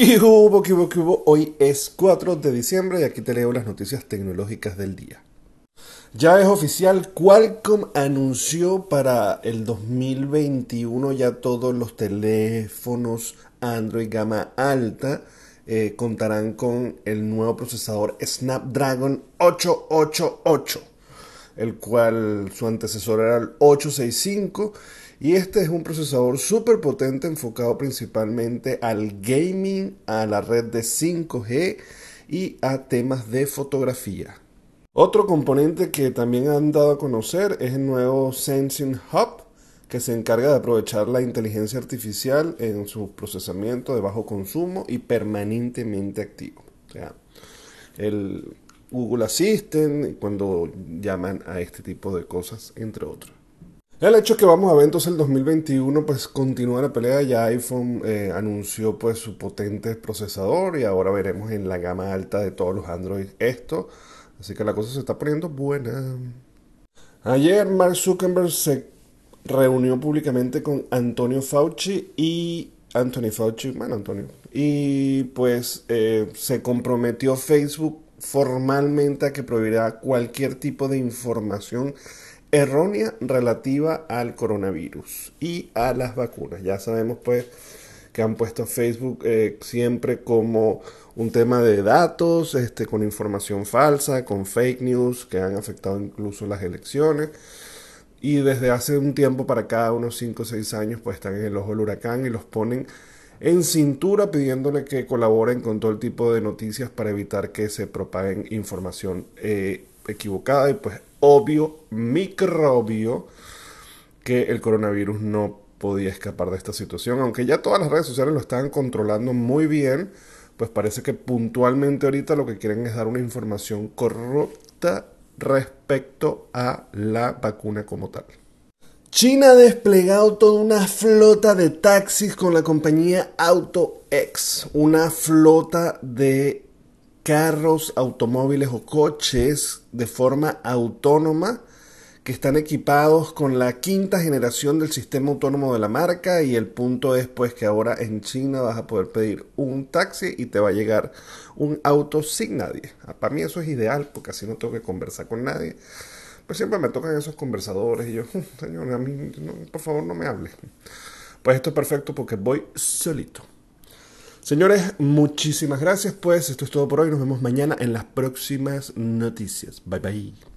¿Qué hubo, qué hubo, qué hubo? Hoy es 4 de diciembre y aquí te leo las noticias tecnológicas del día. Ya es oficial, Qualcomm anunció para el 2021 ya todos los teléfonos Android gama alta eh, contarán con el nuevo procesador Snapdragon 888, el cual su antecesor era el 865 y este es un procesador súper potente enfocado principalmente al gaming, a la red de 5G y a temas de fotografía. Otro componente que también han dado a conocer es el nuevo Sensing Hub, que se encarga de aprovechar la inteligencia artificial en su procesamiento de bajo consumo y permanentemente activo. O sea, el Google Assistant cuando llaman a este tipo de cosas, entre otros. El hecho que vamos a ver entonces el 2021 pues continúa la pelea, ya iPhone eh, anunció pues su potente procesador y ahora veremos en la gama alta de todos los Android esto, así que la cosa se está poniendo buena. Ayer Mark Zuckerberg se reunió públicamente con Antonio Fauci y Anthony Fauci, bueno Antonio, y pues eh, se comprometió Facebook formalmente a que prohibirá cualquier tipo de información errónea relativa al coronavirus y a las vacunas. Ya sabemos pues que han puesto Facebook eh, siempre como un tema de datos, este, con información falsa, con fake news que han afectado incluso las elecciones. Y desde hace un tiempo para cada unos 5 o 6 años pues están en el ojo del huracán y los ponen en cintura pidiéndole que colaboren con todo el tipo de noticias para evitar que se propaguen información eh, equivocada y pues obvio, microbio, que el coronavirus no podía escapar de esta situación, aunque ya todas las redes sociales lo estaban controlando muy bien, pues parece que puntualmente ahorita lo que quieren es dar una información corrupta respecto a la vacuna como tal. China ha desplegado toda una flota de taxis con la compañía AutoX, una flota de carros, automóviles o coches de forma autónoma que están equipados con la quinta generación del sistema autónomo de la marca y el punto es pues que ahora en China vas a poder pedir un taxi y te va a llegar un auto sin nadie. Ah, para mí eso es ideal porque así no tengo que conversar con nadie. Pues siempre me tocan esos conversadores y yo, señor, a mí por favor no me hable. Pues esto es perfecto porque voy solito. Señores, muchísimas gracias. Pues esto es todo por hoy. Nos vemos mañana en las próximas noticias. Bye bye.